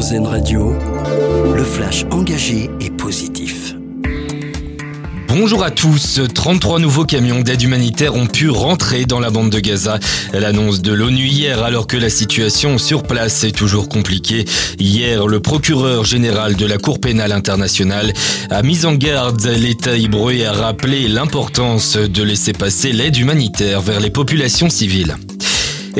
RZN Radio, le flash engagé et positif. Bonjour à tous. 33 nouveaux camions d'aide humanitaire ont pu rentrer dans la bande de Gaza. L'annonce de l'ONU hier alors que la situation sur place est toujours compliquée. Hier, le procureur général de la Cour pénale internationale a mis en garde l'État hébreu et a rappelé l'importance de laisser passer l'aide humanitaire vers les populations civiles.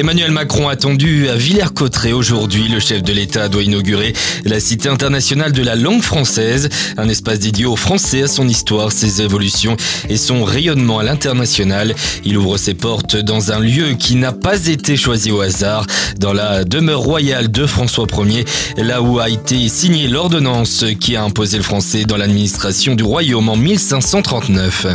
Emmanuel Macron attendu à Villers-Cotterêts aujourd'hui. Le chef de l'État doit inaugurer la Cité internationale de la langue française, un espace dédié aux Français, à son histoire, ses évolutions et son rayonnement à l'international. Il ouvre ses portes dans un lieu qui n'a pas été choisi au hasard, dans la demeure royale de François Ier, là où a été signée l'ordonnance qui a imposé le français dans l'administration du royaume en 1539.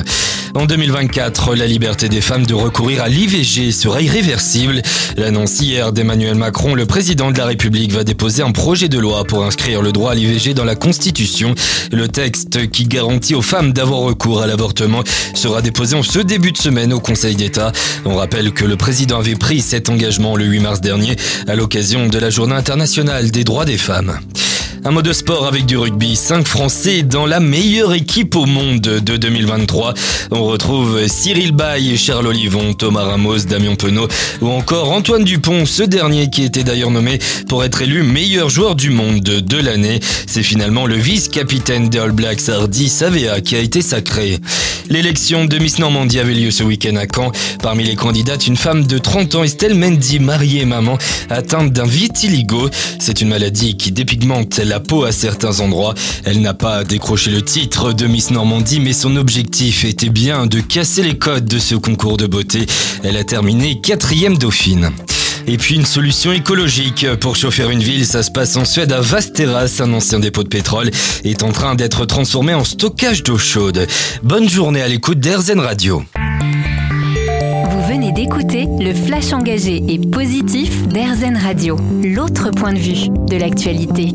En 2024, la liberté des femmes de recourir à l'IVG sera irréversible. L'annonce hier d'Emmanuel Macron, le président de la République va déposer un projet de loi pour inscrire le droit à l'IVG dans la Constitution. Le texte qui garantit aux femmes d'avoir recours à l'avortement sera déposé en ce début de semaine au Conseil d'État. On rappelle que le président avait pris cet engagement le 8 mars dernier à l'occasion de la Journée internationale des droits des femmes. Un mot de sport avec du rugby. 5 Français dans la meilleure équipe au monde de 2023. On retrouve Cyril Bay, Charles Olivon, Thomas Ramos, Damien Penaud ou encore Antoine Dupont, ce dernier qui était d'ailleurs nommé pour être élu meilleur joueur du monde de l'année. C'est finalement le vice-capitaine des All Blacks, Hardy Savea, qui a été sacré. L'élection de Miss Normandie avait lieu ce week-end à Caen. Parmi les candidates, une femme de 30 ans, Estelle Mendy, mariée maman, atteinte d'un vitiligo. C'est une maladie qui dépigmente la peau à certains endroits. Elle n'a pas décroché le titre de Miss Normandie, mais son objectif était bien de casser les codes de ce concours de beauté. Elle a terminé quatrième dauphine. Et puis une solution écologique pour chauffer une ville, ça se passe en Suède à Vasteras, un ancien dépôt de pétrole est en train d'être transformé en stockage d'eau chaude. Bonne journée à l'écoute d'Airzen Radio. Vous venez d'écouter le flash engagé et positif d'Airzen Radio, l'autre point de vue de l'actualité.